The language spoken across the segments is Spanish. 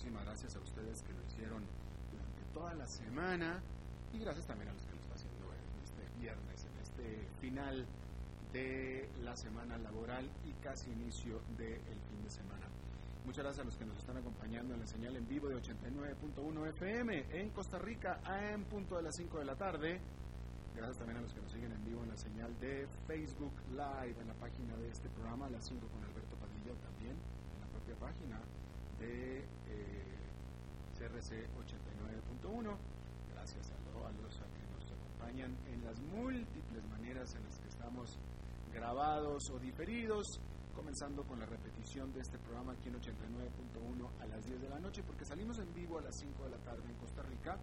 Muchísimas gracias a ustedes que lo hicieron durante toda la semana y gracias también a los que lo están haciendo en este viernes, en este final de la semana laboral y casi inicio del fin de semana. Muchas gracias a los que nos están acompañando en la señal en vivo de 89.1 FM en Costa Rica a en punto de las 5 de la tarde. Gracias también a los que nos siguen en vivo en la señal de Facebook Live en la página de este programa, las 5 con Alberto Padilla también, en la propia página de eh, CRC 89.1. Gracias a, los que nos acompañan en las múltiples maneras en las que estamos grabados o diferidos, comenzando con la repetición de este programa aquí en 89.1 a las 10 de la noche, porque salimos en vivo a las 5 de la tarde en Costa Rica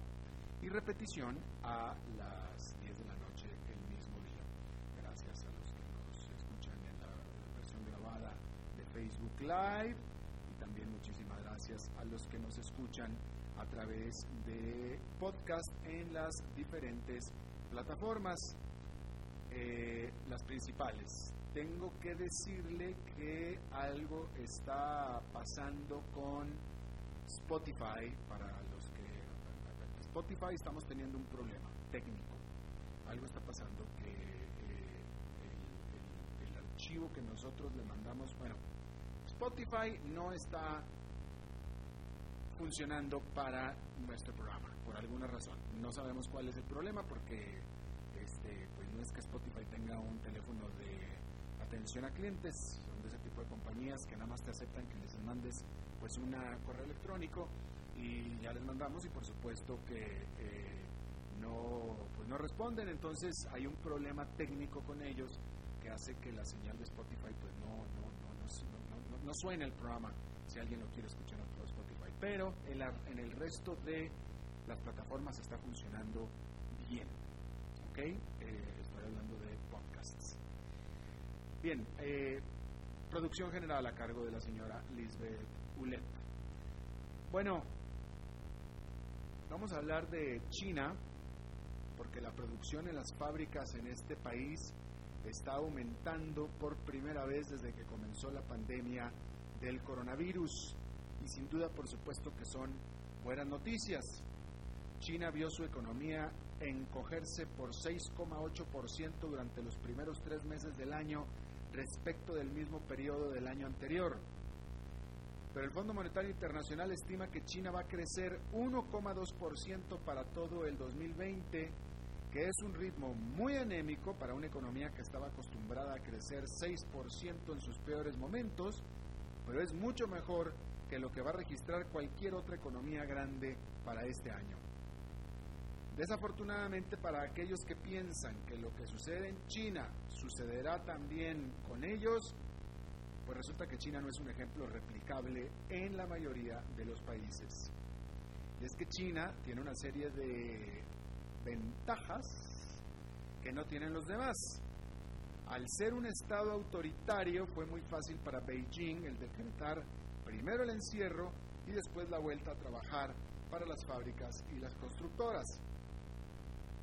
y repetición a las 10 de la noche el mismo día. Gracias a los que nos escuchan en la versión grabada de Facebook Live gracias a los que nos escuchan a través de podcast en las diferentes plataformas, eh, las principales. Tengo que decirle que algo está pasando con Spotify para los que Spotify estamos teniendo un problema técnico. Algo está pasando que eh, el archivo que nosotros le mandamos, bueno, Spotify no está funcionando para nuestro programa, por alguna razón. No sabemos cuál es el problema porque este, pues no es que Spotify tenga un teléfono de atención a clientes, son de ese tipo de compañías que nada más te aceptan que les mandes pues un correo electrónico y ya les mandamos y por supuesto que eh, no, pues no responden, entonces hay un problema técnico con ellos que hace que la señal de Spotify pues no, no, no, no, no suene el programa si alguien lo quiere escuchar pero en, el resto de las plataformas está funcionando bien. ¿Ok? Eh, estoy hablando de podcasts. Bien, eh, producción general a cargo de la señora Lisbeth Ulet. Bueno, vamos a hablar de China, porque la producción en las fábricas en este país está aumentando por primera vez desde que comenzó la pandemia del coronavirus y sin duda por supuesto que son buenas noticias. China vio su economía encogerse por 6,8% durante los primeros tres meses del año respecto del mismo periodo del año anterior. Pero el Fondo Monetario Internacional estima que China va a crecer 1,2% para todo el 2020, que es un ritmo muy anémico para una economía que estaba acostumbrada a crecer 6% en sus peores momentos, pero es mucho mejor que lo que va a registrar cualquier otra economía grande para este año. Desafortunadamente para aquellos que piensan que lo que sucede en China sucederá también con ellos, pues resulta que China no es un ejemplo replicable en la mayoría de los países. Y es que China tiene una serie de ventajas que no tienen los demás. Al ser un Estado autoritario fue muy fácil para Beijing el decretar primero el encierro y después la vuelta a trabajar para las fábricas y las constructoras.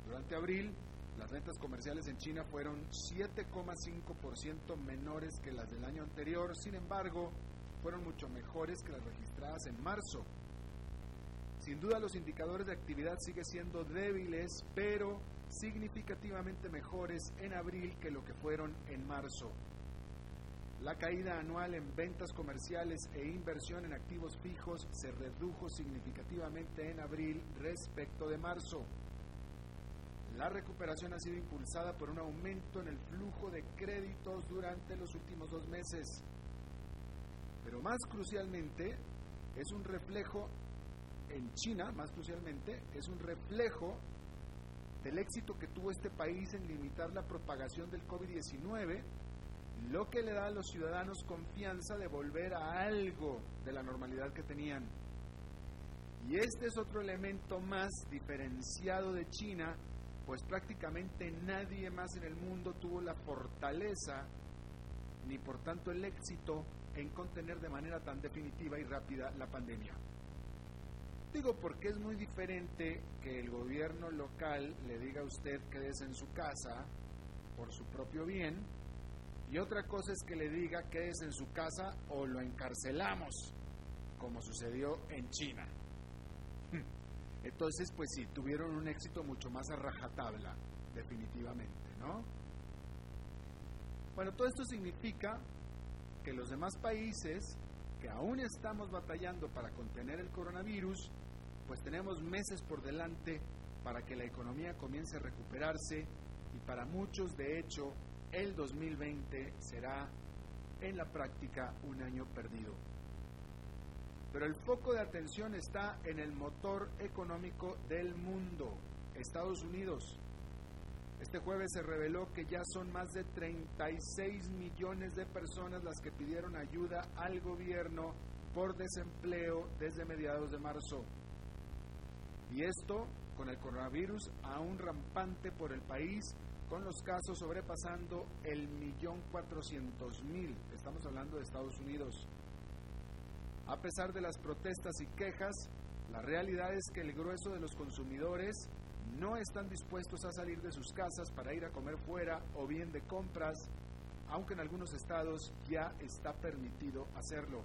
Durante abril, las ventas comerciales en China fueron 7,5% menores que las del año anterior, sin embargo, fueron mucho mejores que las registradas en marzo. Sin duda los indicadores de actividad siguen siendo débiles, pero significativamente mejores en abril que lo que fueron en marzo. La caída anual en ventas comerciales e inversión en activos fijos se redujo significativamente en abril respecto de marzo. La recuperación ha sido impulsada por un aumento en el flujo de créditos durante los últimos dos meses. Pero más crucialmente, es un reflejo en China, más crucialmente, es un reflejo del éxito que tuvo este país en limitar la propagación del COVID-19, lo que le da a los ciudadanos confianza de volver a algo de la normalidad que tenían. Y este es otro elemento más diferenciado de China, pues prácticamente nadie más en el mundo tuvo la fortaleza ni por tanto el éxito en contener de manera tan definitiva y rápida la pandemia. Digo porque es muy diferente que el gobierno local le diga a usted quédese en su casa por su propio bien y otra cosa es que le diga quédese en su casa o lo encarcelamos, como sucedió en China. Entonces, pues sí, tuvieron un éxito mucho más a rajatabla, definitivamente, ¿no? Bueno, todo esto significa que los demás países que aún estamos batallando para contener el coronavirus, pues tenemos meses por delante para que la economía comience a recuperarse y para muchos, de hecho, el 2020 será en la práctica un año perdido. Pero el foco de atención está en el motor económico del mundo, Estados Unidos. Este jueves se reveló que ya son más de 36 millones de personas las que pidieron ayuda al gobierno por desempleo desde mediados de marzo. Y esto con el coronavirus aún rampante por el país, con los casos sobrepasando el millón cuatrocientos mil. Estamos hablando de Estados Unidos. A pesar de las protestas y quejas, la realidad es que el grueso de los consumidores no están dispuestos a salir de sus casas para ir a comer fuera o bien de compras, aunque en algunos estados ya está permitido hacerlo.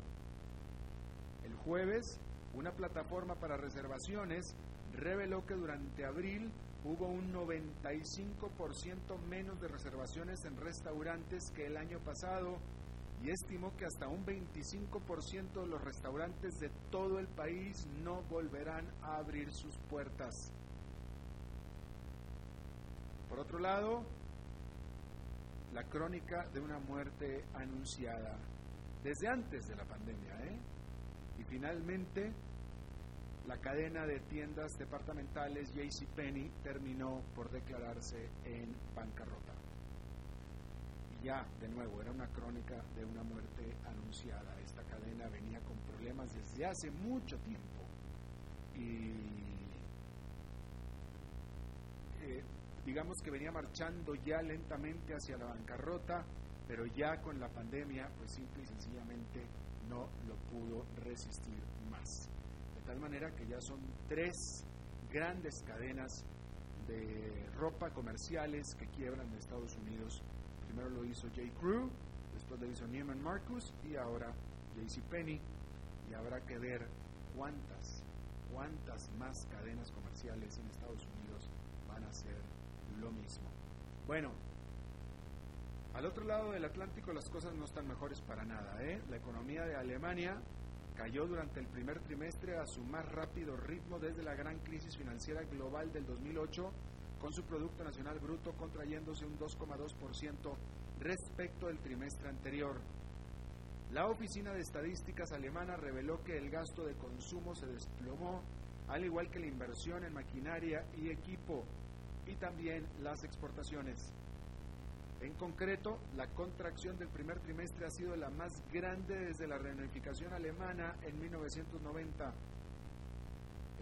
El jueves, una plataforma para reservaciones reveló que durante abril hubo un 95% menos de reservaciones en restaurantes que el año pasado y estimó que hasta un 25% de los restaurantes de todo el país no volverán a abrir sus puertas. Por otro lado, la crónica de una muerte anunciada desde antes de la pandemia. ¿eh? Y finalmente, la cadena de tiendas departamentales JCPenney terminó por declararse en bancarrota. Y ya, de nuevo, era una crónica de una muerte anunciada. Esta cadena venía con problemas desde hace mucho tiempo. Y eh, digamos que venía marchando ya lentamente hacia la bancarrota, pero ya con la pandemia, pues simple y sencillamente no lo pudo resistir más. De tal manera que ya son tres grandes cadenas de ropa comerciales que quiebran en Estados Unidos. Primero lo hizo J. Crew, después lo hizo Neiman Marcus y ahora Penny Y habrá que ver cuántas, cuántas más cadenas comerciales en Estados Unidos van a ser lo mismo. Bueno, al otro lado del Atlántico las cosas no están mejores para nada. ¿eh? La economía de Alemania cayó durante el primer trimestre a su más rápido ritmo desde la gran crisis financiera global del 2008, con su Producto Nacional Bruto contrayéndose un 2,2% respecto del trimestre anterior. La Oficina de Estadísticas alemana reveló que el gasto de consumo se desplomó, al igual que la inversión en maquinaria y equipo, y también las exportaciones. En concreto, la contracción del primer trimestre ha sido la más grande desde la reunificación alemana en 1990.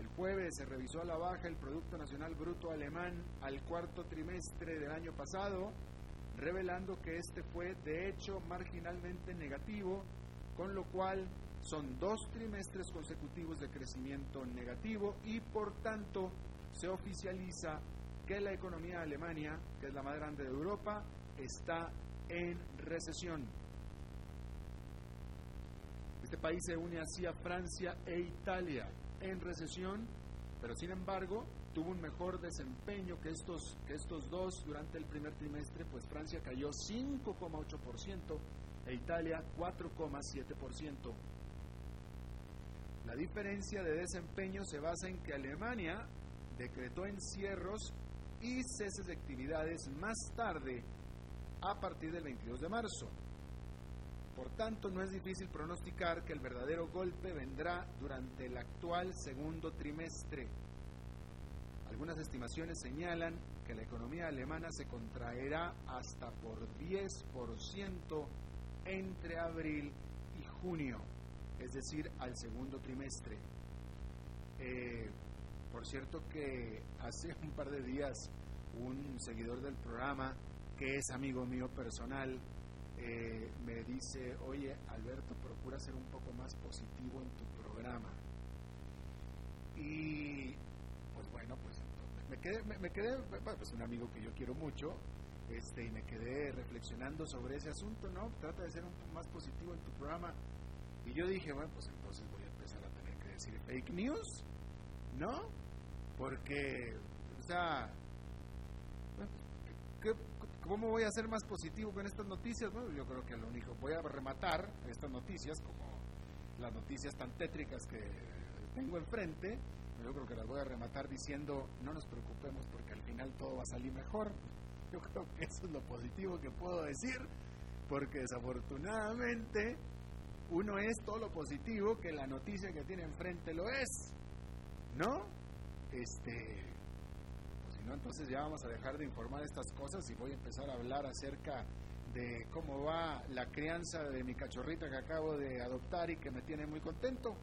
El jueves se revisó a la baja el Producto Nacional Bruto alemán al cuarto trimestre del año pasado, revelando que este fue de hecho marginalmente negativo, con lo cual son dos trimestres consecutivos de crecimiento negativo y por tanto se oficializa que la economía de Alemania, que es la más grande de Europa, está en recesión. Este país se une así a Francia e Italia en recesión, pero sin embargo tuvo un mejor desempeño que estos, que estos dos durante el primer trimestre, pues Francia cayó 5,8% e Italia 4,7%. La diferencia de desempeño se basa en que Alemania decretó encierros y ceses de actividades más tarde, a partir del 22 de marzo. Por tanto, no es difícil pronosticar que el verdadero golpe vendrá durante el actual segundo trimestre. Algunas estimaciones señalan que la economía alemana se contraerá hasta por 10% entre abril y junio, es decir, al segundo trimestre. Eh, por cierto que hace un par de días un seguidor del programa, que es amigo mío personal, eh, me dice, oye Alberto, procura ser un poco más positivo en tu programa. Y pues bueno, pues me quedé, me, quedé pues un amigo que yo quiero mucho, este, y me quedé reflexionando sobre ese asunto, ¿no? Trata de ser un poco más positivo en tu programa. Y yo dije, bueno, pues entonces voy a empezar a tener que decir fake news, ¿no? Porque, o sea, ¿cómo voy a ser más positivo con estas noticias? Bueno, yo creo que lo único, voy a rematar estas noticias como las noticias tan tétricas que tengo enfrente, yo creo que las voy a rematar diciendo, no nos preocupemos porque al final todo va a salir mejor. Yo creo que eso es lo positivo que puedo decir, porque desafortunadamente uno es todo lo positivo que la noticia que tiene enfrente lo es, ¿no? Este, entonces ya vamos a dejar de informar estas cosas y voy a empezar a hablar acerca de cómo va la crianza de mi cachorrita que acabo de adoptar y que me tiene muy contento,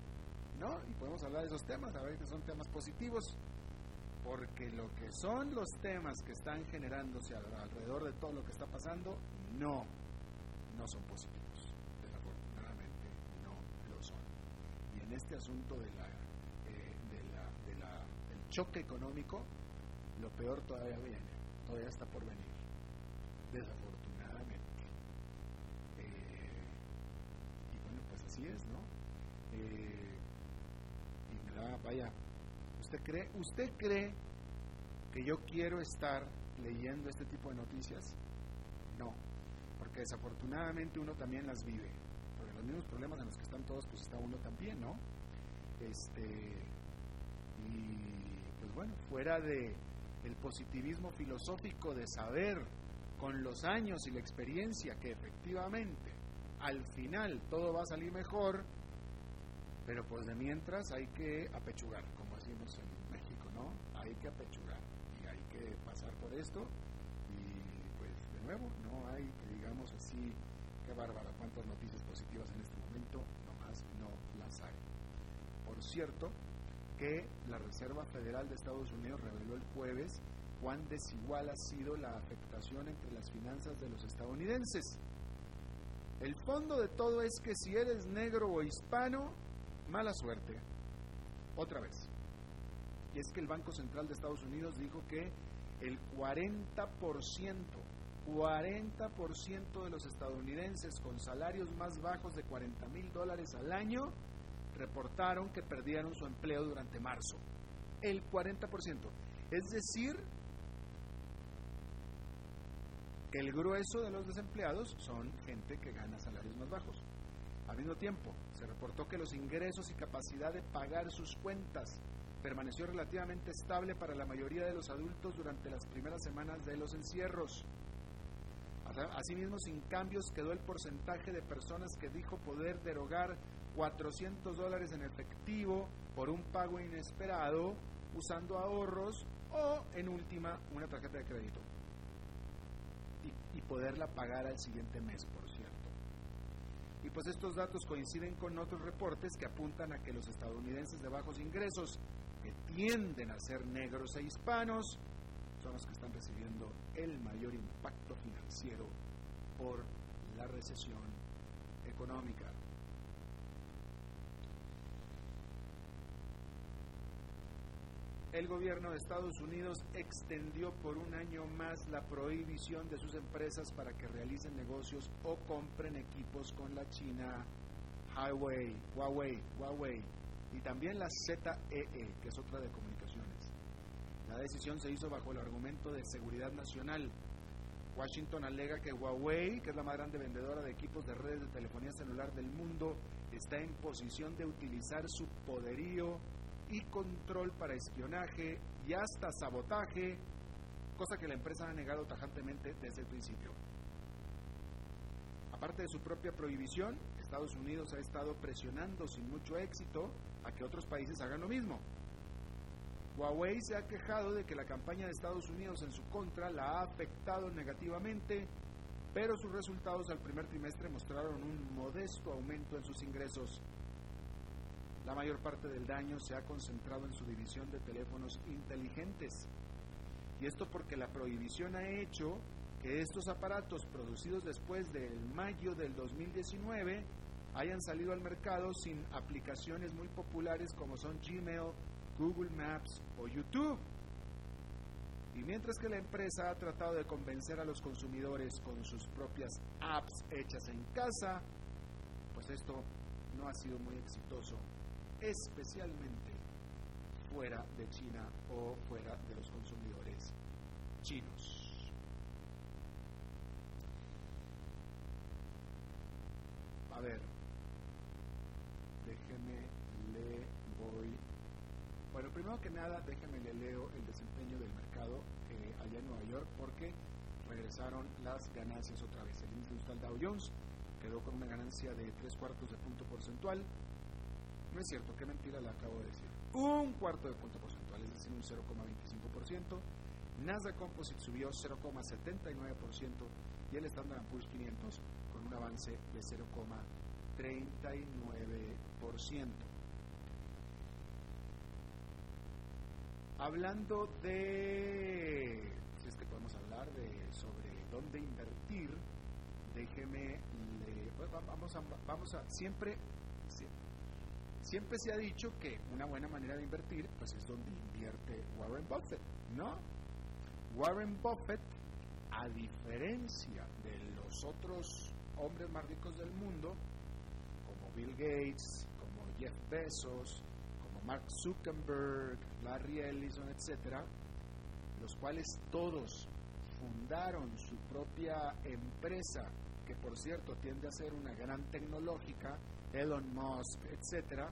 ¿no? Y podemos hablar de esos temas, a ver que son temas positivos porque lo que son los temas que están generándose alrededor de todo lo que está pasando, no, no son positivos, desafortunadamente no lo son. Y en este asunto eh, del choque económico, lo peor todavía viene, todavía está por venir, desafortunadamente. Eh, y bueno, pues así es, ¿no? Eh, y me da, vaya, ¿Usted cree, ¿Usted cree que yo quiero estar leyendo este tipo de noticias? No, porque desafortunadamente uno también las vive. Porque los mismos problemas en los que están todos, pues está uno también, ¿no? Este, y pues bueno, fuera de el positivismo filosófico de saber con los años y la experiencia que efectivamente al final todo va a salir mejor, pero pues de mientras hay que apechugar, decimos en México, ¿no? Hay que apechugar y hay que pasar por esto y pues de nuevo, no hay que digamos así, qué bárbara, cuántas noticias positivas en este momento, nomás no las hay. Por cierto, que la Reserva Federal de Estados Unidos reveló el jueves cuán desigual ha sido la afectación entre las finanzas de los estadounidenses. El fondo de todo es que si eres negro o hispano, mala suerte. Otra vez y es que el Banco Central de Estados Unidos dijo que el 40%, 40% de los estadounidenses con salarios más bajos de 40 mil dólares al año reportaron que perdieron su empleo durante marzo. El 40%. Es decir, que el grueso de los desempleados son gente que gana salarios más bajos. Al mismo tiempo, se reportó que los ingresos y capacidad de pagar sus cuentas permaneció relativamente estable para la mayoría de los adultos durante las primeras semanas de los encierros. Asimismo, sin cambios quedó el porcentaje de personas que dijo poder derogar 400 dólares en efectivo por un pago inesperado usando ahorros o, en última, una tarjeta de crédito. Y, y poderla pagar al siguiente mes, por cierto. Y pues estos datos coinciden con otros reportes que apuntan a que los estadounidenses de bajos ingresos que tienden a ser negros e hispanos son los que están recibiendo el mayor impacto financiero por la recesión económica. El gobierno de Estados Unidos extendió por un año más la prohibición de sus empresas para que realicen negocios o compren equipos con la China Huawei, Huawei, Huawei y también la ZEE, e, que es otra de comunicaciones. La decisión se hizo bajo el argumento de seguridad nacional. Washington alega que Huawei, que es la más grande vendedora de equipos de redes de telefonía celular del mundo, está en posición de utilizar su poderío y control para espionaje y hasta sabotaje, cosa que la empresa ha negado tajantemente desde el principio. Aparte de su propia prohibición, Estados Unidos ha estado presionando sin mucho éxito a que otros países hagan lo mismo. Huawei se ha quejado de que la campaña de Estados Unidos en su contra la ha afectado negativamente, pero sus resultados al primer trimestre mostraron un modesto aumento en sus ingresos. La mayor parte del daño se ha concentrado en su división de teléfonos inteligentes. Y esto porque la prohibición ha hecho que estos aparatos producidos después del mayo del 2019 hayan salido al mercado sin aplicaciones muy populares como son Gmail, Google Maps o YouTube. Y mientras que la empresa ha tratado de convencer a los consumidores con sus propias apps hechas en casa, pues esto no ha sido muy exitoso, especialmente fuera de China o fuera de los consumidores chinos. A ver, déjeme le voy. Bueno, primero que nada, déjeme le leo el desempeño del mercado eh, allá en Nueva York porque regresaron las ganancias otra vez. El índice industrial Dow Jones quedó con una ganancia de tres cuartos de punto porcentual. No es cierto, qué mentira le acabo de decir. Un cuarto de punto porcentual, es decir, un 0,25%. Nasdaq Composite subió 0,79% y el Standard Poor's 500 con un avance de 0,39%. Hablando de, si es que podemos hablar de sobre dónde invertir, déjeme, vamos a, vamos a siempre se ha dicho que una buena manera de invertir, pues es donde invierte Warren Buffett, ¿no? Warren Buffett, a diferencia de los otros hombres más ricos del mundo, como Bill Gates, como Jeff Bezos, como Mark Zuckerberg, Larry Ellison, etc., los cuales todos fundaron su propia empresa, que por cierto tiende a ser una gran tecnológica, Elon Musk, etc.,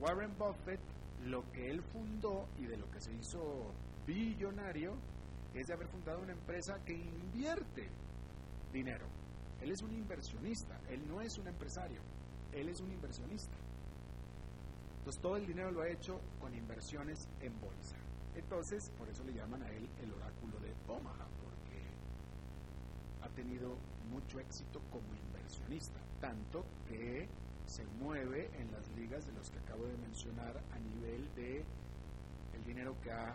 Warren Buffett, lo que él fundó y de lo que se hizo billonario, es de haber fundado una empresa que invierte dinero. Él es un inversionista, él no es un empresario, él es un inversionista. Entonces todo el dinero lo ha hecho con inversiones en bolsa. Entonces, por eso le llaman a él el oráculo de Omaha, porque ha tenido mucho éxito como inversionista, tanto que se mueve en las ligas de los que acabo de mencionar a nivel de el dinero que ha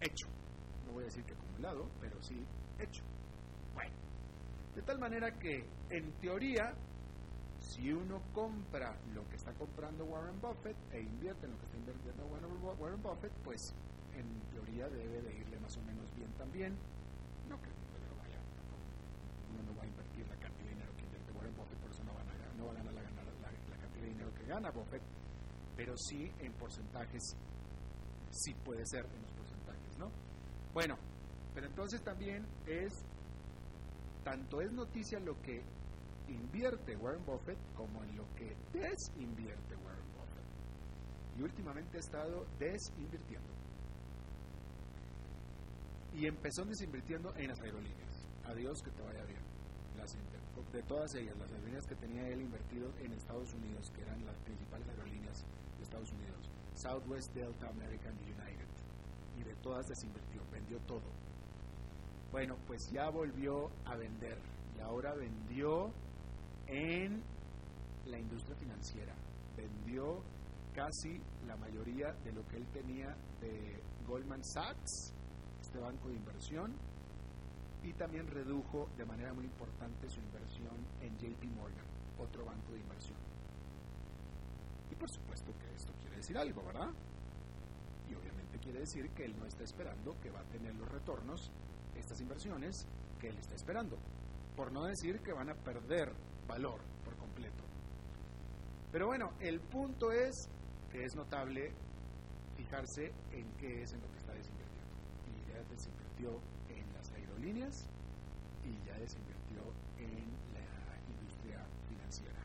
hecho. No voy a decir que acumulado, pero sí hecho. Bueno, de tal manera que en teoría, si uno compra lo que está comprando Warren Buffett e invierte en lo que está invirtiendo Warren Buffett, pues en teoría debe de irle más o menos bien también. No que no vaya, uno no va a invertir la cantidad de dinero que invierte Warren Buffett, por eso no, no va a ganar la, la, la cantidad de dinero que gana Buffett, pero sí en porcentajes, sí puede ser en los bueno, pero entonces también es, tanto es noticia lo que invierte Warren Buffett como en lo que desinvierte Warren Buffett. Y últimamente ha estado desinvirtiendo. Y empezó desinvirtiendo en las aerolíneas. Adiós, que te vaya bien. Las de todas ellas, las aerolíneas que tenía él invertido en Estados Unidos, que eran las principales aerolíneas de Estados Unidos, Southwest, Delta, American y United y de todas desinvirtió, vendió todo. Bueno, pues ya volvió a vender y ahora vendió en la industria financiera. Vendió casi la mayoría de lo que él tenía de Goldman Sachs, este banco de inversión, y también redujo de manera muy importante su inversión en JP Morgan, otro banco de inversión. Y por supuesto que esto quiere decir algo, ¿verdad? quiere decir que él no está esperando que va a tener los retornos, estas inversiones, que él está esperando. Por no decir que van a perder valor por completo. Pero bueno, el punto es que es notable fijarse en qué es en lo que está desinvirtiendo. Y ya desinvirtió aerolíneas y ya desinvirtió en la industria financiera.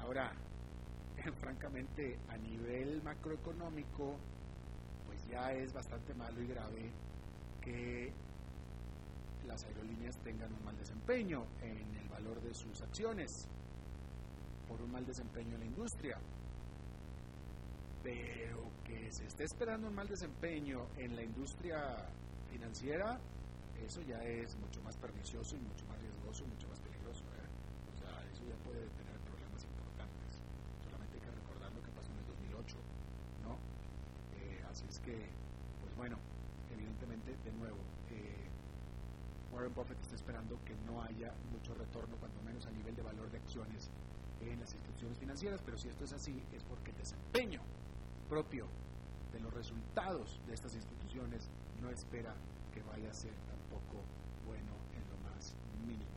Ahora, francamente a nivel macroeconómico, pues ya es bastante malo y grave que las aerolíneas tengan un mal desempeño en el valor de sus acciones, por un mal desempeño en la industria. Pero que se esté esperando un mal desempeño en la industria financiera, eso ya es mucho más pernicioso y mucho más riesgoso y mucho más peligroso. ¿eh? O sea, eso ya puede tener problemas importantes. Solamente hay que recordar lo que pasó en el 2008, ¿no? Eh, así es que, pues bueno, evidentemente, de nuevo, eh, Warren Buffett está esperando que no haya mucho retorno, cuando menos a nivel de valor de acciones en las instituciones financieras, pero si esto es así, es porque el desempeño propio de los resultados de estas instituciones no espera que vaya a ser tampoco bueno en lo más mínimo.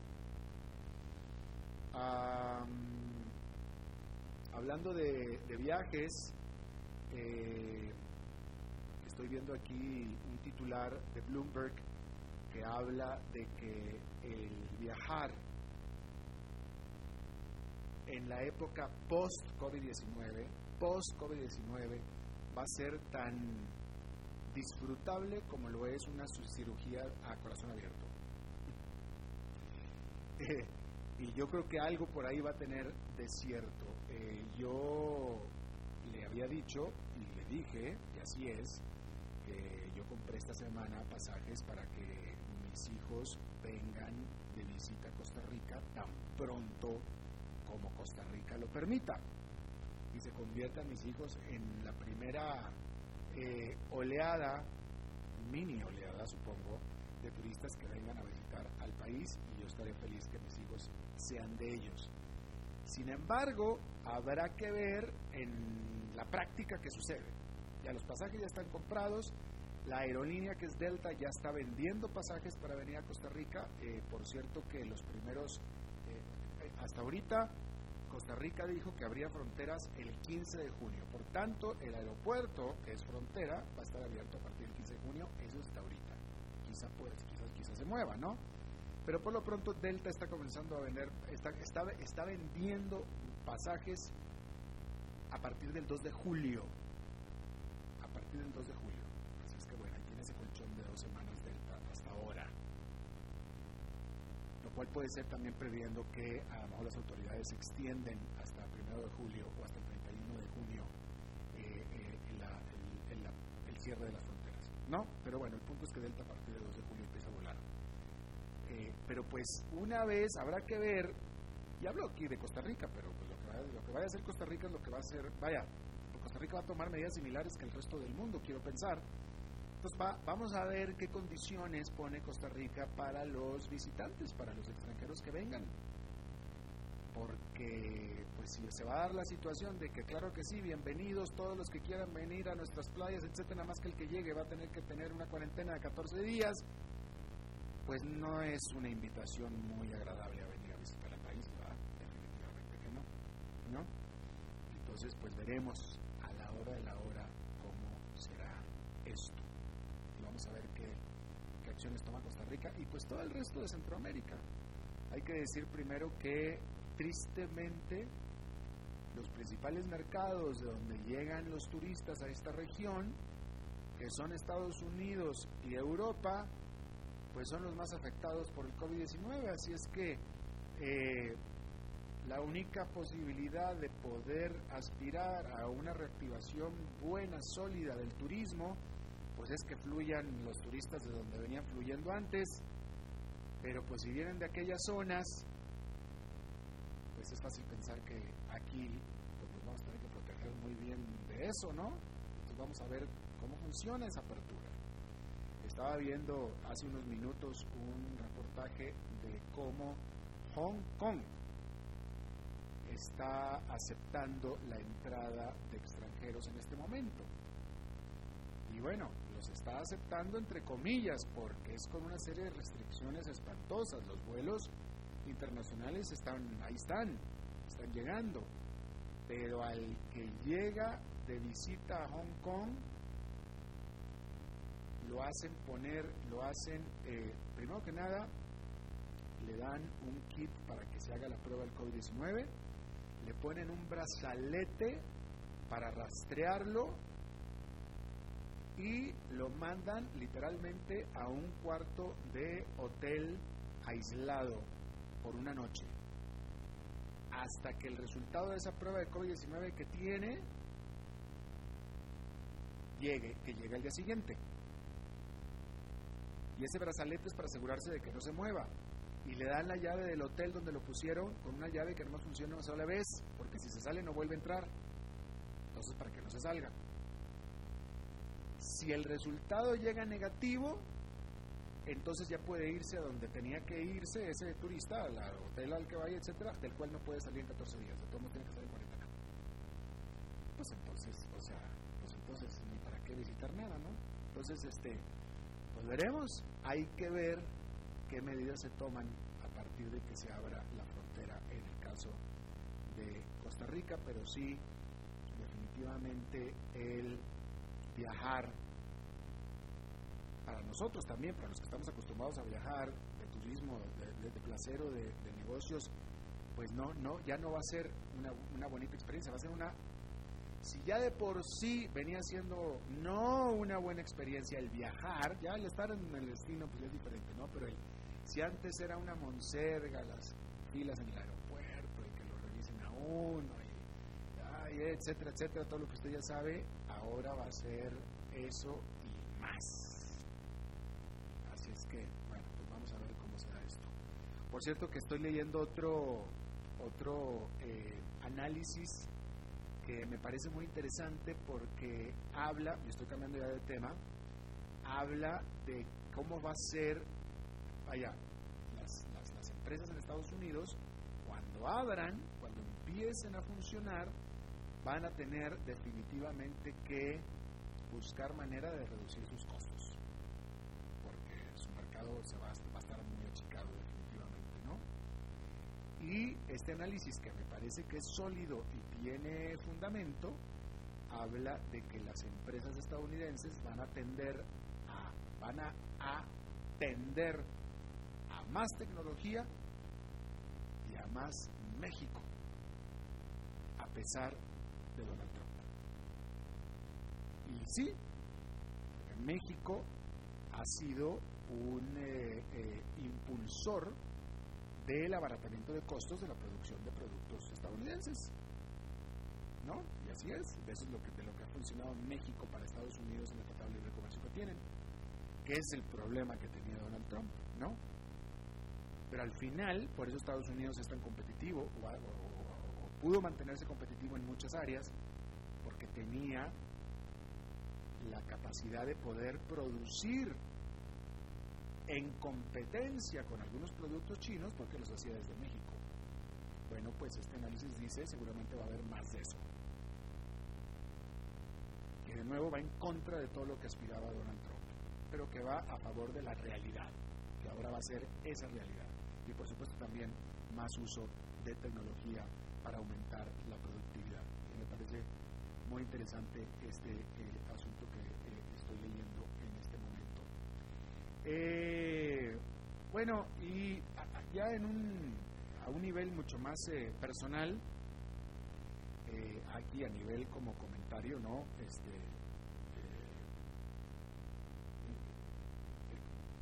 hablando de, viajes, eh, estoy viendo aquí un titular de Bloomberg que habla de que el viajar en la época post-COVID-19, post-COVID-19, va a ser tan disfrutable como lo es una cirugía a corazón abierto. Y yo creo que algo por ahí va a tener de cierto. Eh, yo le había dicho y le dije, y así es, que yo compré esta semana pasajes para que mis hijos vengan de visita a Costa Rica tan pronto como Costa Rica lo permita y se conviertan mis hijos en la primera eh, oleada, mini oleada supongo, de turistas que vengan a visitar al país y yo estaré feliz que mis hijos sean de ellos. Sin embargo, habrá que ver en la práctica qué sucede. Ya los pasajes ya están comprados, la aerolínea que es Delta ya está vendiendo pasajes para venir a Costa Rica. Eh, por cierto que los primeros, eh, hasta ahorita, Costa Rica dijo que habría fronteras el 15 de junio. Por tanto, el aeropuerto, que es frontera, va a estar abierto a partir del 15 de junio. Eso está ahorita. Quizá, pues, quizás, quizás se mueva, ¿no? Pero por lo pronto Delta está comenzando a vender, está, está, está vendiendo pasajes a partir del 2 de julio. A partir del 2 de julio. Así es que bueno, ahí tiene ese colchón de dos semanas Delta hasta ahora cual puede ser también previendo que a lo mejor las autoridades extienden hasta el 1 de julio o hasta el 31 de junio eh, eh, el, cierre de las fronteras. No, pero bueno, el punto es que Delta a partir del 2 de julio empieza a volar. Eh, pero pues una vez habrá que ver, y hablo aquí de Costa Rica, pero pues lo que, lo que vaya a hacer Costa Rica es lo que va a hacer, vaya, Costa Rica va a tomar medidas similares que el resto del mundo, quiero pensar, entonces vamos a ver qué condiciones pone Costa Rica para los visitantes, para los extranjeros que vengan. Porque pues si se va a dar la situación de que claro que sí, bienvenidos todos los que quieran venir a nuestras playas, etcétera, más que el que llegue va a tener que tener una cuarentena de 14 días, pues no es una invitación muy agradable a venir a visitar el país, ¿verdad? Definitivamente que no. ¿No? Entonces pues veremos a la hora de la hora cómo será esto vamos a ver qué, acciones toma Costa Rica y pues todo el resto de Centroamérica. Hay que decir primero que tristemente los principales mercados de donde llegan los turistas a esta región, que son Estados Unidos y Europa, pues son los más afectados por el COVID-19. Así es que eh, la única posibilidad de poder aspirar a una reactivación buena, sólida del turismo, pues es que fluyan los turistas de donde venían fluyendo antes, pero pues si vienen de aquellas zonas, pues es fácil pensar que aquí pues vamos a tener que proteger muy bien de eso, ¿no? Entonces vamos a ver cómo funciona esa apertura. Estaba viendo hace unos minutos un reportaje de cómo Hong Kong está aceptando la entrada de extranjeros en este momento. Y bueno, los está aceptando entre comillas porque es con una serie de restricciones espantosas. Los vuelos internacionales están ahí están, están llegando. Pero al que llega de visita a Hong Kong, lo hacen poner, lo hacen, eh, primero que nada, le dan un kit para que se haga la prueba del COVID-19, le ponen un brazalete para rastrearlo y lo mandan literalmente a un cuarto de hotel aislado por una noche hasta que el resultado de esa prueba de COVID-19 que tiene llegue, que llegue al día siguiente. Y ese brazalete es para asegurarse de que no se mueva. Y le dan la llave del hotel donde lo pusieron con una llave que no funciona una sola vez, porque si se sale no vuelve a entrar. Entonces, para que no se salga. Si el resultado llega negativo, entonces ya puede irse a donde tenía que irse ese turista, al hotel al que vaya, etcétera, del cual no puede salir en 14 días, de todos modos tiene que salir en 40 Pues entonces, o sea, pues entonces ni para qué visitar nada, ¿no? Entonces, este, pues veremos, hay que ver qué medidas se toman a partir de que se abra la frontera en el caso de Costa Rica, pero sí, definitivamente el viajar para nosotros también, para los que estamos acostumbrados a viajar de turismo, de, placer o de, negocios, pues no, no, ya no va a ser una, una bonita experiencia, va a ser una si ya de por sí venía siendo no una buena experiencia el viajar, ya el estar en el destino pues es diferente, ¿no? Pero si antes era una monserga, las filas en el aeropuerto, y que lo revisen a uno, etcétera, etcétera, todo lo que usted ya sabe, ahora va a ser eso y más bueno, pues vamos a ver cómo será esto. Por cierto que estoy leyendo otro, otro eh, análisis que me parece muy interesante porque habla, y estoy cambiando ya de tema, habla de cómo va a ser, vaya, las, las, las empresas en Estados Unidos, cuando abran, cuando empiecen a funcionar, van a tener definitivamente que buscar manera de reducir sus costos se va, a estar muy achicado definitivamente, ¿no? Y este análisis que me parece que es sólido y tiene fundamento, habla de que las empresas estadounidenses van a tender a, van a atender a más tecnología y a más México, a pesar de Donald Trump. Y sí, México ha sido un eh, eh, impulsor del abaratamiento de costos de la producción de productos estadounidenses. ¿No? Y así es, eso es lo que, de lo que ha funcionado México para Estados Unidos en el Tratado de Libre Comercio que tienen, que es el problema que tenía Donald Trump, ¿no? Pero al final, por eso Estados Unidos es tan competitivo, o pudo mantenerse competitivo en muchas áreas, porque tenía la capacidad de poder producir en competencia con algunos productos chinos porque los hacía desde México. Bueno, pues este análisis dice seguramente va a haber más de eso. Que de nuevo va en contra de todo lo que aspiraba Donald Trump, pero que va a favor de la realidad, que ahora va a ser esa realidad. Y por supuesto también más uso de tecnología para aumentar la productividad. Me parece muy interesante este eh, asunto que eh, estoy leyendo eh, bueno, y ya en un, a un nivel mucho más personal, aquí a nivel como comentario, ¿no? Este,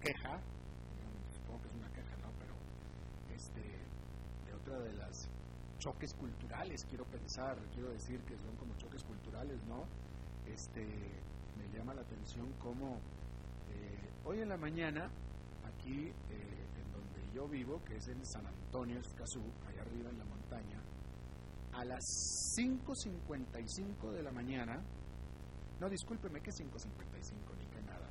queja, supongo que es una queja, ¿no? Pero este, de otra de las choques culturales, quiero pensar, quiero decir que son como choques culturales, ¿no? Este, me llama la atención cómo Hoy en la mañana, aquí eh, en donde yo vivo, que es en San Antonio Escazú, allá arriba en la montaña, a las 5.55 de la mañana, no discúlpeme que 5.55 ni que nada,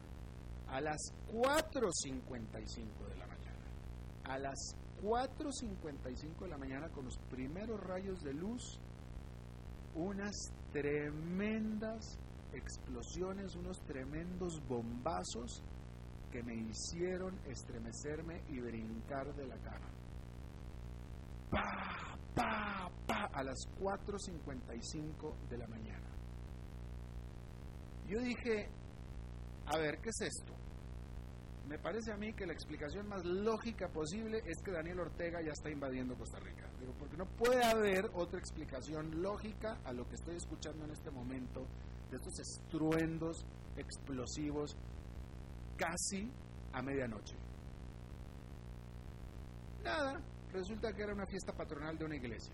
a las 4.55 de la mañana, a las 4.55 de la mañana con los primeros rayos de luz, unas tremendas explosiones, unos tremendos bombazos que me hicieron estremecerme y brincar de la cama. ¡Pa, pa, pa! A las 4.55 de la mañana. Yo dije, a ver, ¿qué es esto? Me parece a mí que la explicación más lógica posible es que Daniel Ortega ya está invadiendo Costa Rica. Digo, porque No puede haber otra explicación lógica a lo que estoy escuchando en este momento de estos estruendos explosivos casi a medianoche. Nada, resulta que era una fiesta patronal de una iglesia.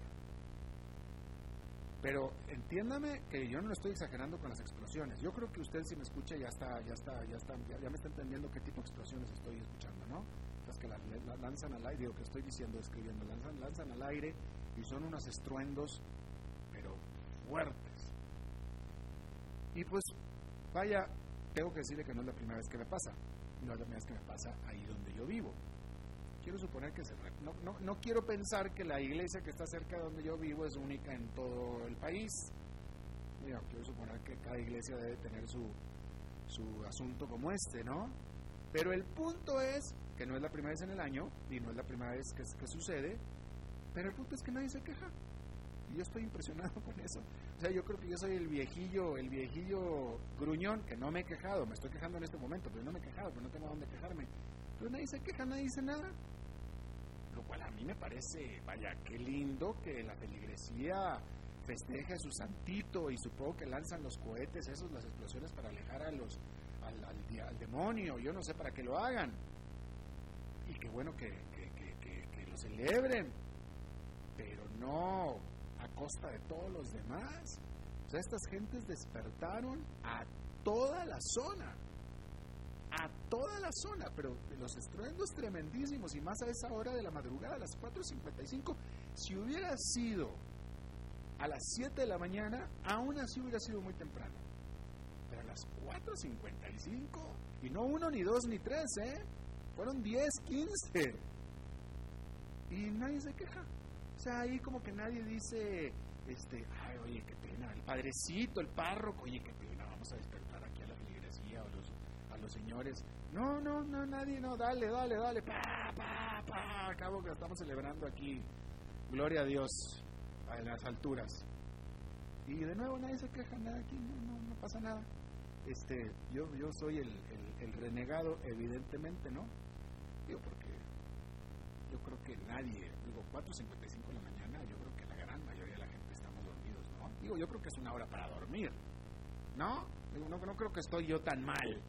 Pero entiéndame que yo no estoy exagerando con las explosiones. Yo creo que usted si me escucha ya está, ya está, ya está, ya, me está entendiendo qué tipo de explosiones estoy escuchando, ¿no? Las que la, lanzan al aire, lo que estoy diciendo, escribiendo, lanzan, lanzan al aire y son unos estruendos, pero fuertes. Y pues, vaya, tengo que decirle que no es la primera vez que me pasa. No es la primera vez que me pasa ahí donde yo vivo quiero suponer que se, no, no, no, quiero pensar que la iglesia que está cerca de donde yo vivo es única en todo el país. quiero suponer que cada iglesia debe tener su, su asunto como este, ¿no? Pero el punto es que no es la primera vez en el año y no es la primera vez que, que sucede, pero el punto es que nadie se queja. Y yo estoy impresionado con eso. O sea, yo creo que yo soy el viejillo, el viejillo gruñón, que no me he quejado, me estoy quejando en este momento, pero no me he quejado, pero no tengo dónde quejarme. Pero nadie se queja, nadie dice nada lo cual a mí me parece, vaya, qué lindo que la feligresía festeje su santito y supongo que lanzan los cohetes, esos, las explosiones para alejar a los, al, al, demonio, yo no sé para qué lo hagan. Y qué bueno que, que lo celebren, pero no a costa de todos los demás. O sea, estas gentes despertaron a toda la zona a toda la zona, pero los estruendos tremendísimos y más a esa hora de la madrugada, a las 4.55, si hubiera sido a las 7 de la mañana, aún así hubiera sido muy temprano. Pero a las 4.55, y no uno, ni dos, ni tres, ¿eh? Fueron 10, 15. Y nadie se queja. O sea, ahí como que nadie dice, este, ay, oye, qué pena, el padrecito, el párroco, oye, qué pena, vamos a despertar señores. No, no, no, nadie, no, dale, dale, dale, pa, pa, pa. Acabo que estamos celebrando aquí. Gloria a Dios a las alturas. Y de nuevo nadie se queja, nada aquí, no, no, pasa nada. Este, yo, yo soy el, el, renegado, evidentemente, ¿no? Digo, porque yo creo que nadie, digo, 4.55 de la mañana, yo creo que la gran mayoría de la gente estamos dormidos, ¿no? Digo, yo creo que es una hora para dormir, ¿no? Digo, no, no creo que estoy yo tan mal.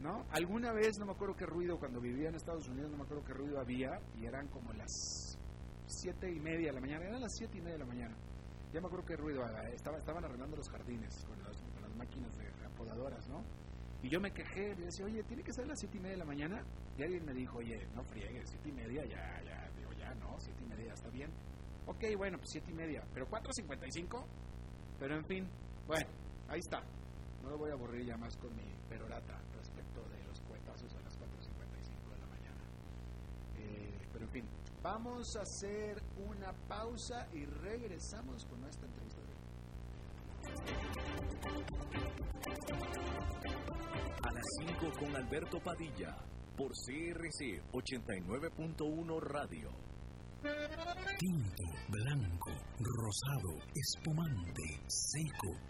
¿No? Alguna vez, no me acuerdo qué ruido, cuando vivía en Estados Unidos, no me acuerdo qué ruido había, y eran como las siete y media de la mañana, eran las siete y media de la mañana. Ya me acuerdo qué ruido, estaba, estaban arreglando los jardines con, las máquinas de apodadoras, ¿no? Y yo me quejé, y decía, oye, tiene que ser las siete y media de la mañana. Y alguien me dijo, oye, no friegues, siete y media, ya, ya, digo, ya, no, siete y media, está bien. Ok, bueno, pues siete y media, pero cuatro cincuenta y cinco, pero en fin, bueno, ahí está. No lo voy a aburrir ya más con mi perorata pero en fin, vamos a hacer una pausa y regresamos con nuestra entrevista A las 5 con Alberto Padilla, por CRC 89.1 Radio. Tinto, blanco, rosado, espumante, seco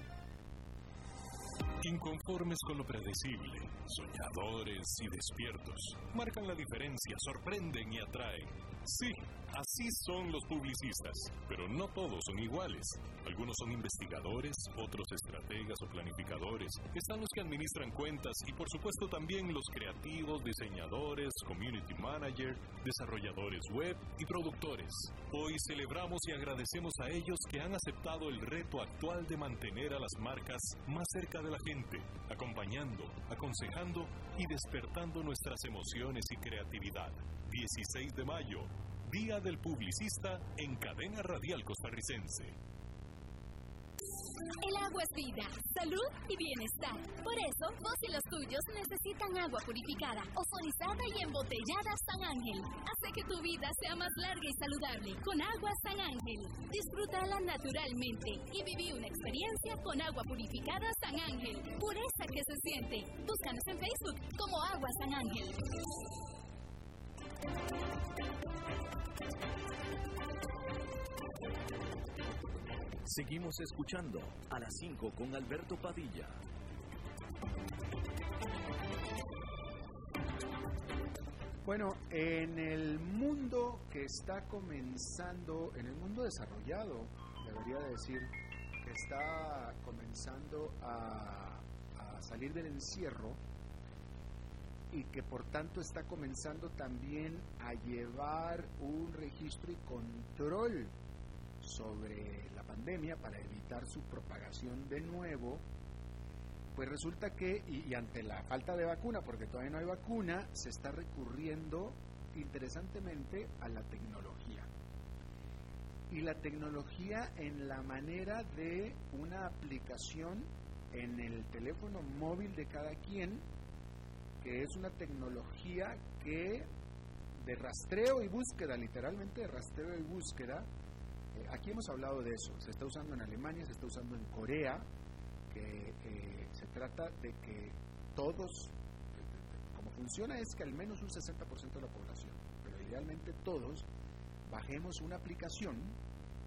Inconformes con lo predecible, soñadores y despiertos, marcan la diferencia, sorprenden y atraen. Sí, así son los publicistas, pero no todos son iguales. Algunos son investigadores, otros estrategas o planificadores. Están los que administran cuentas y por supuesto también los creativos, diseñadores, community manager, desarrolladores web y productores. Hoy celebramos y agradecemos a ellos que han aceptado el reto actual de mantener a las marcas más cerca de la gente, acompañando, aconsejando y despertando nuestras emociones y creatividad. 16 de mayo, Día del Publicista en Cadena Radial Costarricense. El agua es vida, salud y bienestar. Por eso, vos y los tuyos necesitan agua purificada, ozonizada y embotellada San Ángel. Hace que tu vida sea más larga y saludable con agua San Ángel. Disfrútala naturalmente y viví una experiencia con agua purificada San Ángel. Pureza que se siente. Búscanos en Facebook como Agua San Ángel. Seguimos escuchando a las 5 con Alberto Padilla. Bueno, en el mundo que está comenzando, en el mundo desarrollado, debería decir, que está comenzando a, a salir del encierro y que por tanto está comenzando también a llevar un registro y control sobre la pandemia para evitar su propagación de nuevo, pues resulta que, y, ante la falta de vacuna, porque todavía no hay vacuna, se está recurriendo interesantemente a la tecnología. Y la tecnología en la manera de una aplicación en el teléfono móvil de cada quien, que es una tecnología que de rastreo y búsqueda, literalmente de rastreo y búsqueda, aquí hemos hablado de eso, se está usando en Alemania, se está usando en Corea, que eh, se trata de que todos, como funciona es que al menos un 60% de la población, pero idealmente todos, bajemos una aplicación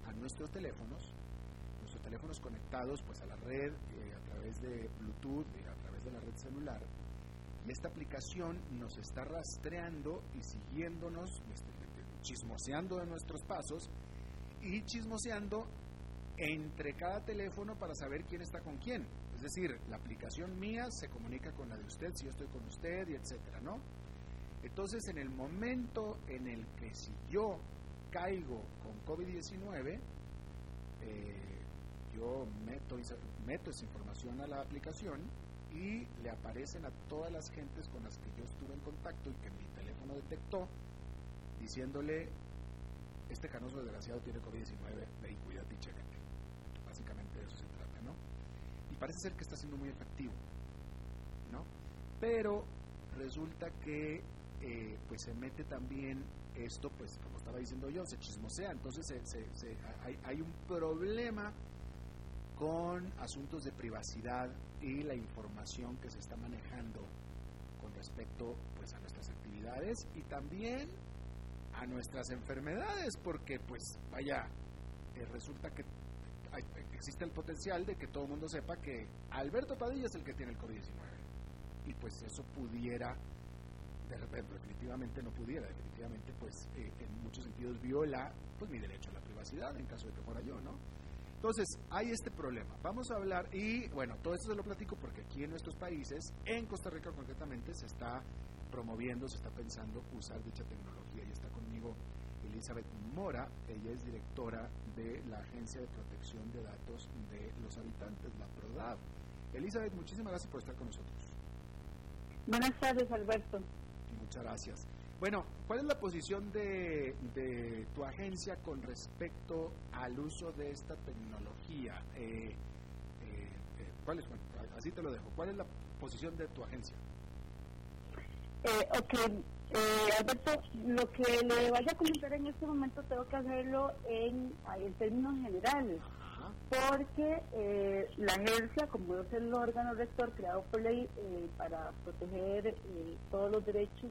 a nuestros teléfonos, nuestros teléfonos conectados pues a la red eh, a través de Bluetooth y a través de la red celular, y esta aplicación nos está rastreando y siguiéndonos, este, chismoseando de nuestros pasos y chismoseando entre cada teléfono para saber quién está con quién. Es decir, la aplicación mía se comunica con la de usted si yo estoy con usted y etcétera, ¿no? Entonces, en el momento en el que si yo caigo con COVID-19, eh, yo meto esa información a la aplicación y le aparecen a todas las gentes con las que yo estuve en contacto y que mi teléfono detectó, diciéndole este canoso desgraciado tiene COVID-19, ve y cuídate y chécate. Básicamente de eso se trata, ¿no? Y parece ser que está siendo muy efectivo, ¿no? Pero resulta que eh, pues se mete también esto, pues como estaba diciendo yo, se chismosea, entonces hay, hay un problema con asuntos de privacidad y la información que se está manejando con respecto pues a nuestras actividades y también a nuestras enfermedades, porque pues vaya, eh, resulta que existe el potencial de que todo el mundo sepa que Alberto Padilla es el que tiene el COVID-19. Y pues eso pudiera, definitivamente no pudiera, definitivamente pues eh, en muchos sentidos viola pues mi derecho a la privacidad en caso de que fuera yo, ¿no? Entonces, hay este problema. Vamos a hablar, y bueno, todo esto se lo platico porque aquí en nuestros países, en Costa Rica concretamente, se está promoviendo, se está pensando usar dicha tecnología. Elizabeth Mora, ella es directora de la Agencia de Protección de Datos de los Habitantes, la PRODAV. Elizabeth, muchísimas gracias por estar con nosotros. Buenas tardes, Alberto. Muchas gracias. Bueno, ¿cuál es la posición de, de tu agencia con respecto al uso de esta tecnología? Eh, eh, eh, ¿cuál es, bueno, así te lo dejo. ¿Cuál es la posición de tu agencia? Eh, ok, eh, Alberto, lo que le vaya a comentar en este momento tengo que hacerlo en, términos generales, porque eh, la agencia, como es el órgano rector creado por ley eh, para proteger todos los derechos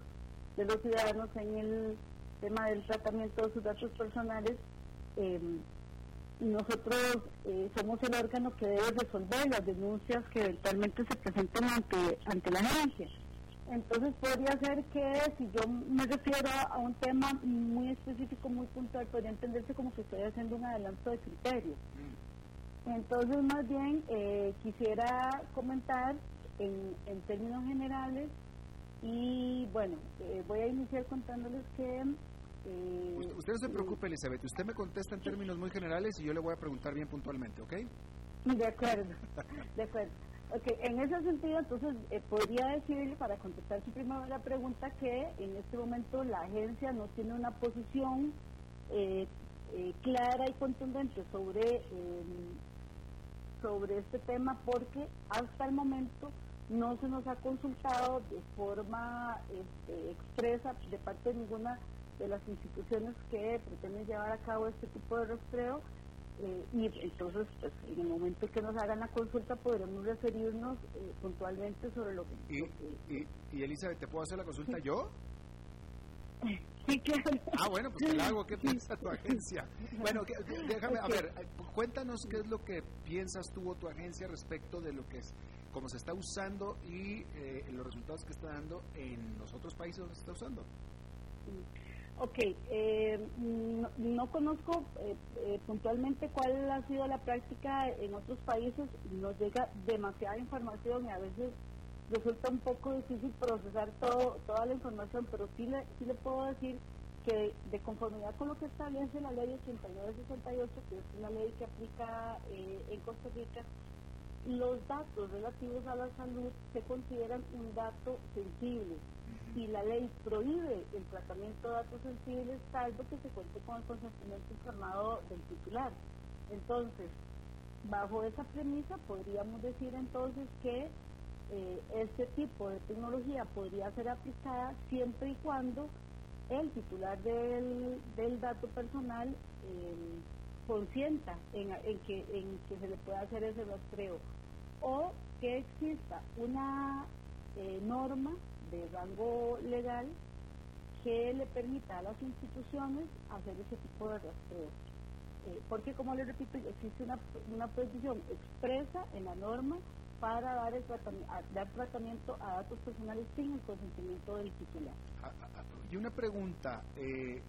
de los ciudadanos en el tema del tratamiento de sus datos personales, em, nosotros somos el órgano que debe resolver las denuncias que eventualmente se presenten ante, ante la agencia. Entonces podría ser que si yo me refiero a un tema muy específico, muy puntual, podría entenderse como que estoy haciendo un adelanto de criterios. Mm. Entonces más bien eh, quisiera comentar en, en, términos generales y bueno, eh, voy a iniciar contándoles que... Eh, usted, usted, no se preocupe, Elizabeth, usted me contesta en términos muy generales y yo le voy a preguntar bien puntualmente, ¿ok? De acuerdo, de acuerdo. Ok, en ese sentido, entonces, eh, podría decirle, para contestar su primera pregunta, que en este momento la agencia no tiene una posición eh, eh, clara y contundente sobre sobre este tema porque hasta el momento no se nos ha consultado de forma este, expresa de parte de ninguna de las instituciones que pretenden llevar a cabo este tipo de rastreo eh, y entonces pues, en el momento que nos hagan la consulta podremos referirnos eh, puntualmente sobre lo que... Y, y, y, Elizabeth, ¿te puedo hacer la consulta yo? Sí, claro. Ah, bueno, pues te la hago. ¿Qué piensa tu agencia? Bueno, déjame, a ver, cuéntanos qué es lo que piensas tú o tu agencia respecto de lo que es, cómo se está usando y eh, los resultados que está dando en los otros países donde se está usando. Ok, eh, no, conozco eh, eh, puntualmente cuál ha sido la práctica en otros países. Nos llega demasiada información y a veces resulta un poco difícil procesar todo, toda la información, pero sí le, sí le puedo decir que de conformidad con lo que establece la ley 8968, que es una ley que aplica en Costa Rica, los datos relativos a la salud se consideran un dato sensible y la ley prohíbe el tratamiento de datos sensibles salvo que se cuente con el consentimiento informado del titular. Entonces, bajo esa premisa podríamos decir entonces que eh, este tipo de tecnología podría ser aplicada siempre y cuando el titular del, del dato personal eh, consienta en, que, en que se le pueda hacer ese rastreo o que exista una eh, norma de rango legal que le permita a las instituciones hacer ese tipo de rastreo. Eh, porque, como le repito, existe una, una prohibición expresa en la norma para dar, el tratamiento, dar tratamiento a datos personales sin el consentimiento del titular. Ah, ah, ah, y una pregunta, eh,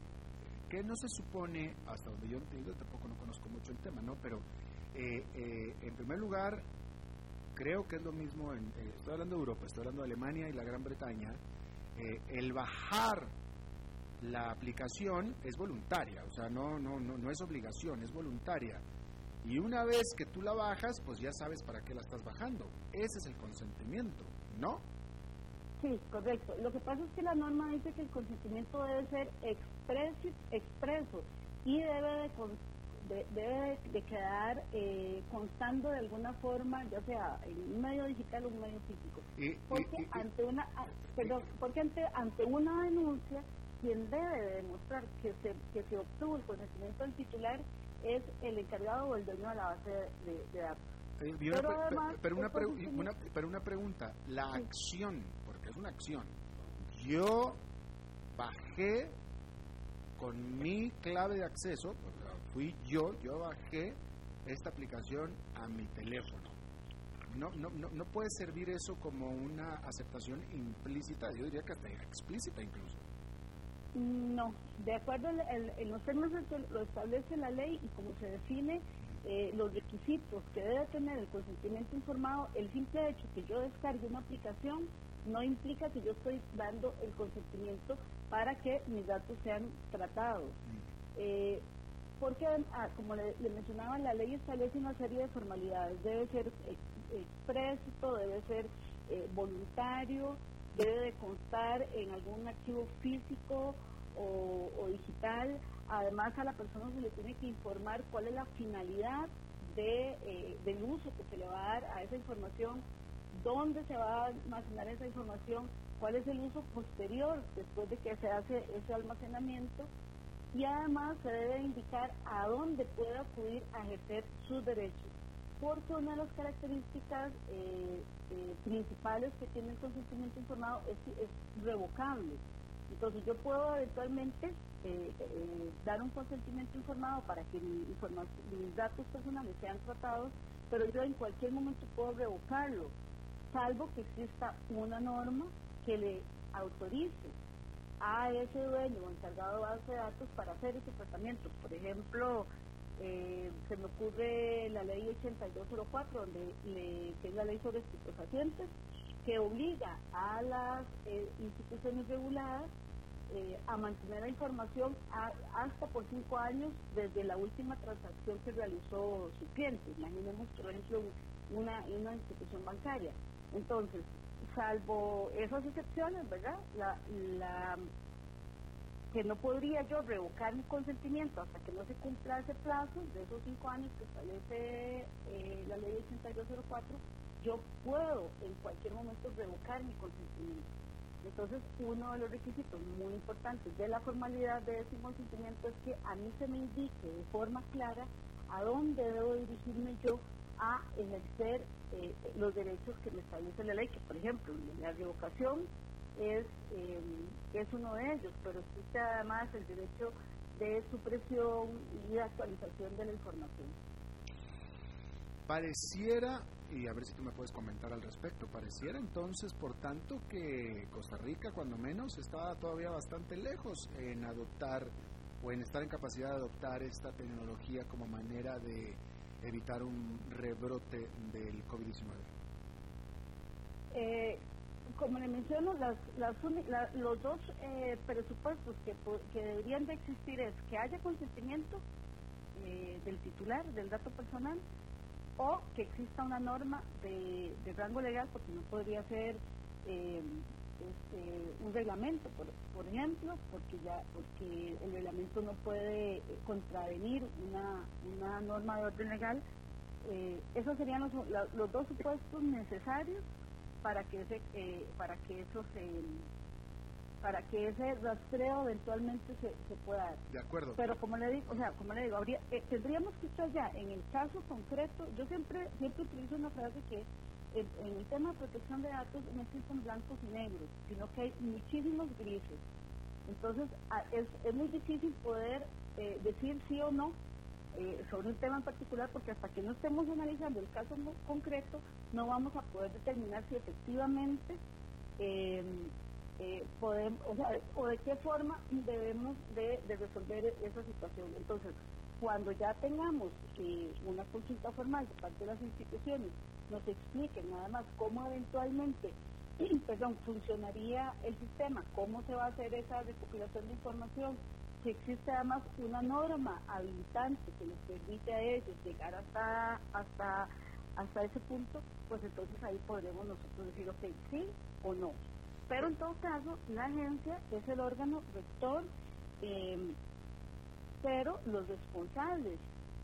¿qué no se supone, hasta donde yo entiendo, tampoco no conozco mucho el tema, ¿no? Pero, eh, eh, en primer lugar, creo que es lo mismo, en, eh, estoy hablando de Europa, estoy hablando de Alemania y la Gran Bretaña, eh, el bajar la aplicación es voluntaria, o sea, no, no, no, no es obligación, es voluntaria. Y una vez que tú la bajas, pues ya sabes para qué la estás bajando. Ese es el consentimiento, ¿no? Sí, correcto. Lo que pasa es que la norma dice que el consentimiento debe ser expreso y debe de debe de quedar eh, constando de alguna forma, ya sea en un medio digital o un medio físico. porque ante una, ah, perdón, porque ante, ante una denuncia, quien debe de demostrar que se, que se obtuvo el conocimiento del titular es el encargado o el dueño de la base de, datos. Eh, pero, además, pero, una una, pero una pregunta, la acción, porque es una acción, yo bajé con mi clave de acceso, fui yo, yo bajé esta aplicación a mi teléfono. No, no, no, no puede servir eso como una aceptación implícita, yo diría que hasta explícita incluso. No, de acuerdo en los términos que lo establece la ley y como se define eh, los requisitos que debe tener el consentimiento informado, el simple hecho que yo descargue una aplicación no implica que yo estoy dando el consentimiento para que mis datos sean tratados. Mm. Eh, porque, ah, como le, mencionaba, la ley establece una serie de formalidades. Debe ser expreso, debe ser eh, voluntario, debe de constar en algún archivo físico o, digital. Además, a la persona se le tiene que informar cuál es la finalidad de, eh, del uso que se le va a dar a esa información, dónde se va a almacenar esa información, cuál es el uso posterior después de que se hace ese almacenamiento y además se debe indicar a dónde puede acudir a ejercer sus derechos, porque una de las características eh, eh, principales que tiene el consentimiento informado es, revocable. Entonces yo puedo eventualmente eh, dar un consentimiento informado para que mis datos personales sean tratados, pero yo en cualquier momento puedo revocarlo, salvo que exista una norma que le autorice a ese dueño o encargado de base de datos para hacer ese tratamiento. Por ejemplo, eh, se me ocurre la ley 8204, donde que es la ley sobre estupefacientes, que obliga a las eh, instituciones reguladas eh, a mantener la información hasta por cinco años desde la última transacción que realizó su cliente. Imaginemos, por ejemplo, una institución bancaria. Entonces, salvo esas excepciones, ¿verdad? La, que no podría yo revocar mi consentimiento hasta que no se cumpla ese plazo de esos cinco años que establece eh, la ley 8204, yo puedo en cualquier momento revocar mi consentimiento. Entonces, uno de los requisitos muy importantes de la formalidad de ese consentimiento es que a mí se me indique de forma clara a dónde debo dirigirme yo a ejercer eh, los derechos que me establece la ley, que por ejemplo, la revocación es, eh, es uno de ellos, pero existe además el derecho de supresión y actualización de la información. Pareciera, y a ver si tú me puedes comentar al respecto, pareciera entonces, por tanto, que Costa Rica, cuando menos, está todavía bastante lejos en adoptar o en estar en capacidad de adoptar esta tecnología como manera de evitar un rebrote del COVID-19. Eh, como le menciono, las, los dos eh, presupuestos que, que, deberían de existir es que haya consentimiento eh, del titular del dato personal o que exista una norma de, rango legal, porque no podría ser eh, este, un reglamento, por, por, ejemplo, porque ya porque el reglamento no puede contravenir una, una norma de orden legal. esos serían los, los dos supuestos necesarios para que ese eh, para que eso se para que ese rastreo eventualmente se, se pueda dar. De acuerdo. Pero como le digo, o sea, como le digo, habría, eh, tendríamos que estar ya en el caso concreto. Yo siempre siempre utilizo una frase que en el tema de protección de datos no existen blancos y negros, sino que hay muchísimos grises. Entonces es, muy difícil poder eh, decir sí o no eh, sobre un tema en particular, porque hasta que no estemos analizando el caso concreto, no vamos a poder determinar si efectivamente em, eh, podemos, o, sea, o de qué forma debemos de, resolver esa situación. Entonces, cuando ya tengamos que una consulta formal de parte de las instituciones nos expliquen nada más cómo eventualmente perdón, funcionaría el sistema, cómo se va a hacer esa recopilación de información, si existe además una norma habilitante que les permite a ellos llegar hasta hasta hasta ese punto, pues entonces ahí podremos nosotros decir, ok, sí o no. Pero en todo caso, la agencia es el órgano rector, em, pero los responsables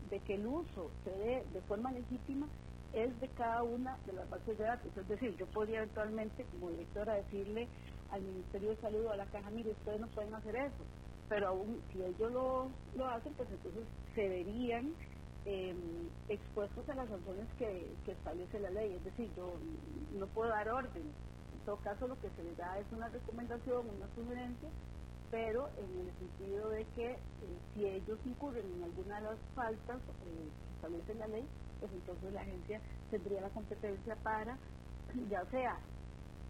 de que el uso se dé de forma legítima es de cada una de las bases de datos. Es decir, yo podría eventualmente, como directora, decirle al Ministerio de Salud o a la Caja, mire, ustedes no pueden hacer eso pero aún si ellos lo, lo hacen, pues entonces se verían em, expuestos a las sanciones que, establece la ley. Es decir, yo no puedo dar orden. En todo caso, lo que se les da es una recomendación, una sugerencia, pero en el sentido de que eh, si ellos incurren en alguna de las faltas eh, que la ley, pues entonces la agencia tendría la competencia para, ya sea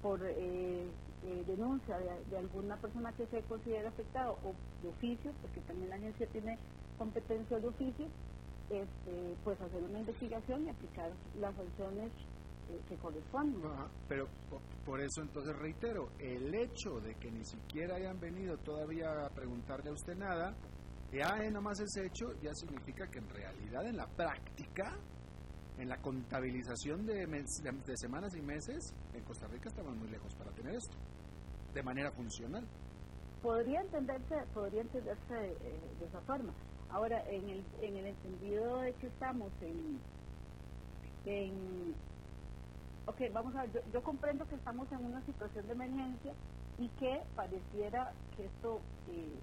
por eh, eh, denuncia de, alguna persona que se considera afectado o de oficio, porque también la agencia tiene competencia de oficio, este, pues hacer una investigación y aplicar las sanciones eh, que corresponden. pero por, eso entonces reitero, el hecho de que ni siquiera hayan venido todavía a preguntarle a usted nada, ya nomás ese hecho ya significa que en realidad en la práctica en la contabilización de, de, semanas y meses, en Costa Rica estamos muy lejos para tener esto, de manera funcional. Podría entenderse, podría entenderse eh, de esa forma. Ahora, en el, en el entendido de que estamos en, en ok, vamos a ver, yo, comprendo que estamos en una situación de emergencia y que pareciera que esto, eh,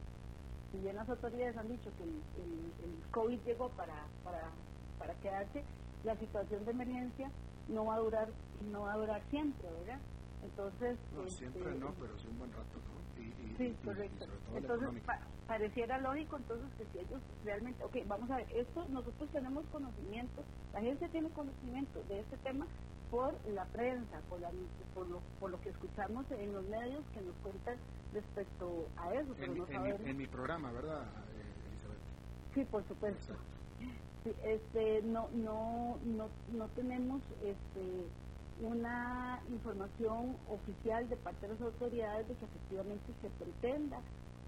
si bien las autoridades han dicho que el, el, COVID llegó para, para, para quedarse, la situación de emergencia no va a durar no va a durar siempre, ¿verdad? Entonces... No, siempre este, no, pero sí un buen rato, ¿no? sí, correcto. entonces, pareciera lógico entonces que si ellos realmente... Ok, vamos a ver, esto nosotros tenemos conocimiento, la agencia tiene conocimiento de este tema por la prensa, por, la, por, lo, por lo que escuchamos en los medios que nos cuentan respecto a eso. Pero en, no en, mi, programa, ¿verdad, Elizabeth? Sí, por supuesto este, no, no, no, no tenemos este, una información oficial de parte de las autoridades de que efectivamente se pretenda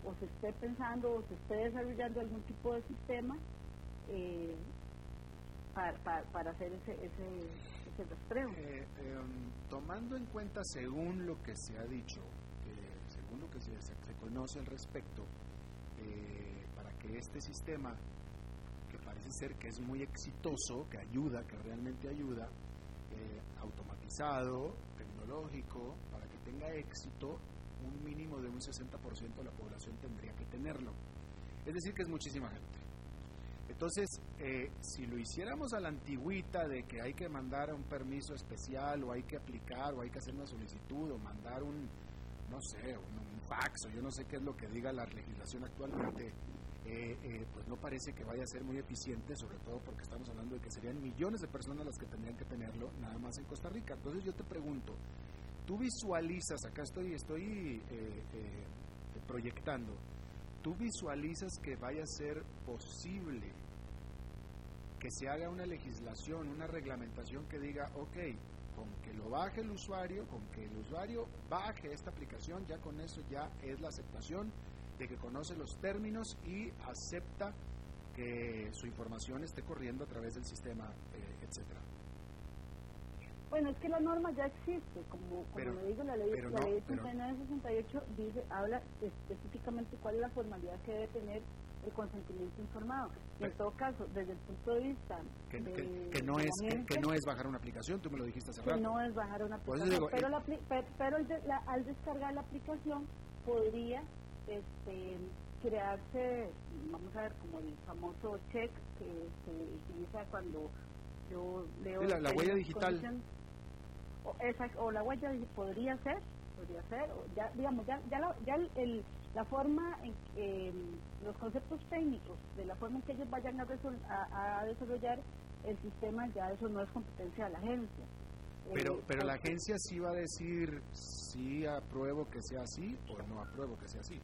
o se esté pensando o se esté desarrollando algún tipo de sistema eh, para, para, hacer ese, ese, Eh, em, tomando en cuenta, según lo que se ha dicho, según lo que se, se conoce al respecto, eh, para que este sistema, que parece ser que es muy exitoso, que ayuda, que realmente ayuda, eh, automatizado, tecnológico, para que tenga éxito, un mínimo de un 60% de la población tendría que tenerlo. Es decir, que es muchísima gente. Entonces, eh, si lo hiciéramos a la antigüita de que hay que mandar un permiso especial o hay que aplicar o hay que hacer una solicitud o mandar un, no sé, un, fax o yo no sé qué es lo que diga la legislación actualmente, eh, eh, pues no parece que vaya a ser muy eficiente, sobre todo porque estamos hablando de que serían millones de personas las que tendrían que tenerlo nada más en Costa Rica. Entonces yo te pregunto, tú visualizas, acá estoy, estoy proyectando, tú visualizas que vaya a ser posible que se haga una legislación, una reglamentación que diga, ok, con que lo baje el usuario, con que el usuario baje esta aplicación, ya con eso ya es la aceptación de que conoce los términos y acepta que su información esté corriendo a través del sistema, eh, etcétera. Bueno, es que la norma ya existe, como, como digo, la ley, la ley 3968 dice, habla específicamente cuál es la formalidad que debe tener el consentimiento informado. en todo caso, desde el punto de vista que, no es que, no es bajar una aplicación, tú me lo dijiste hace rato. Que no es bajar una aplicación, pero, eh, pero, al descargar la aplicación podría este, crearse, vamos a ver, como el famoso check que se utiliza cuando yo leo la, huella digital. O, esa, o la huella podría ser, podría ser, o ya digamos ya ya, ya el la forma en que los conceptos técnicos, de la forma en que ellos vayan a, a, desarrollar el sistema, ya eso no es competencia de la agencia. Pero, eh, pero la agencia sí va a decir si apruebo que sea así o no apruebo que sea así.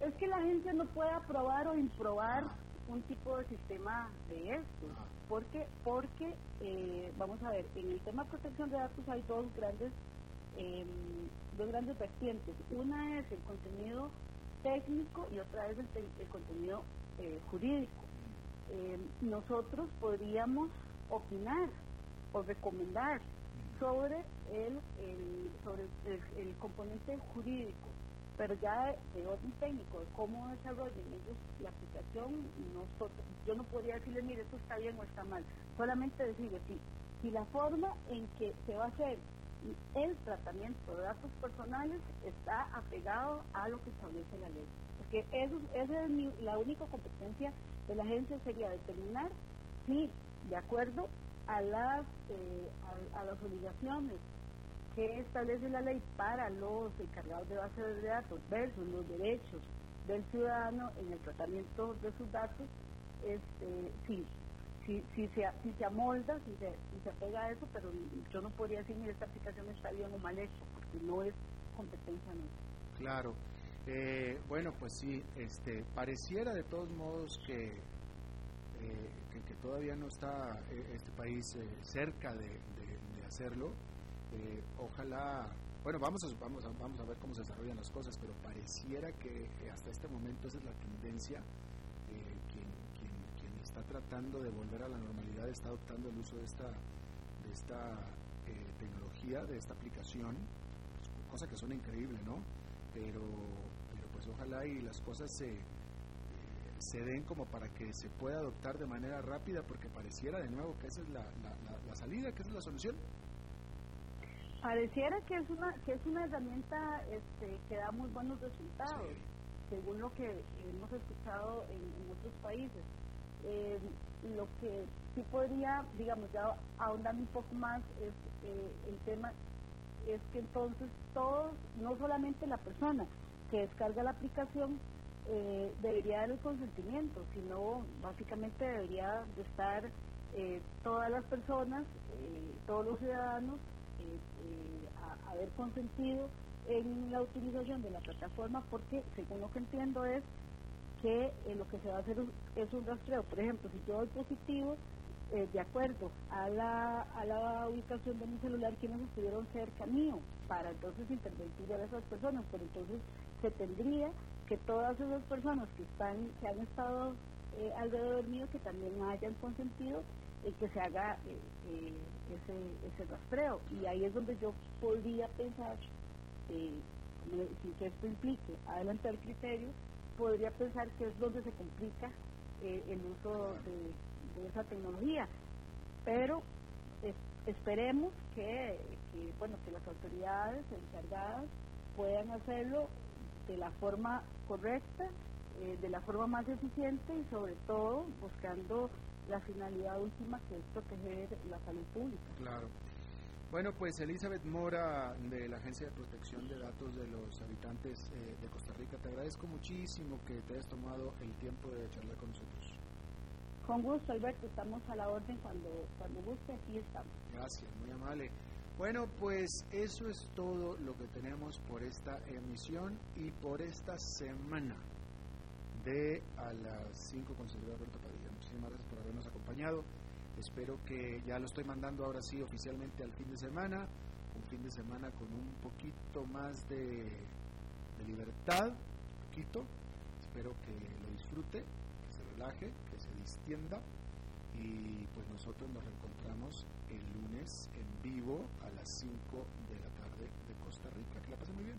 Es que la agencia no puede aprobar o improbar un tipo de sistema de esto. Ah. porque Porque, eh, vamos a ver, en el tema de protección de datos hay dos grandes eh, dos grandes vertientes. Una es el contenido técnico y otra es el, contenido eh, jurídico. Eh, nosotros podríamos opinar o recomendar sobre el, sobre el, componente jurídico, pero ya de, orden técnico, de cómo desarrollen ellos la aplicación, nosotros, yo no podría decirle, mire, esto está bien o está mal, solamente decirle, si, si la forma en que se va a hacer el tratamiento de datos personales está apegado a lo que establece la ley. Porque esa es la única competencia de la agencia sería determinar si, de acuerdo a las, eh, obligaciones que establece la ley para los encargados de base de datos versus los derechos del ciudadano en el tratamiento de sus datos, este, sí, si, si, se, si se amolda, si se, si se apega a eso, pero yo no podría decir ni esta aplicación está bien o mal hecha, porque no es competencia nuestra. Claro. Eh, bueno, pues sí, este, pareciera de todos modos que, eh, que, todavía no está eh, este país cerca de, de, hacerlo. ojalá, bueno, vamos a, vamos, a, vamos a ver cómo se desarrollan las cosas, pero pareciera que hasta este momento esa es la tendencia está tratando de volver a la normalidad, está adoptando el uso de esta, de esta eh, tecnología, de esta aplicación, cosa que suena increíble, ¿no? Pero, pero pues ojalá y las cosas se, eh, se den como para que se pueda adoptar de manera rápida, porque pareciera de nuevo que esa es la, la, salida, que esa es la solución. Pareciera que es una que es una herramienta este, que da muy buenos resultados, según lo que hemos escuchado en otros países eh, lo que sí podría, digamos, ya ahondando un poco más es eh, el tema, es que entonces todos, no solamente la persona que descarga la aplicación, eh, debería dar el consentimiento, sino básicamente debería de estar eh, todas las personas, todos los ciudadanos, a haber consentido en la utilización de la plataforma, porque según lo que entiendo es que eh, lo que se va a hacer es un rastreo. Por ejemplo, si yo doy positivo, eh, de acuerdo a la, a la ubicación de mi celular, quienes estuvieron cerca mío, para entonces intervenir a esas personas. Pero entonces se tendría que todas esas personas que están que han estado eh, alrededor mío, que también hayan consentido que se haga ese, ese rastreo. Y ahí es donde yo podría pensar sin que esto implique adelantar criterios, podría pensar que es donde se complica eh, el uso de, esa tecnología. Pero esperemos que, bueno, que las autoridades encargadas puedan hacerlo de la forma correcta, eh, de la forma más eficiente y sobre todo buscando la finalidad última que es proteger la salud pública. Bueno, pues Elizabeth Mora de la Agencia de Protección de Datos de los Habitantes eh, de Costa Rica, te agradezco muchísimo que te hayas tomado el tiempo de charlar con nosotros. Con gusto, Alberto, estamos a la orden cuando, cuando guste, aquí estamos. Gracias, muy amable. Bueno, pues eso es todo lo que tenemos por esta emisión y por esta semana de a las 5 con servidor Alberto Padilla. Muchísimas gracias por habernos acompañado. Espero que ya lo estoy mandando ahora sí oficialmente al fin de semana, un fin de semana con un poquito más de, libertad, un poquito. Espero que lo disfrute, que se relaje, que se distienda y pues nosotros nos reencontramos el lunes en vivo a las 5 de la tarde de Costa Rica. Que la pasen muy bien.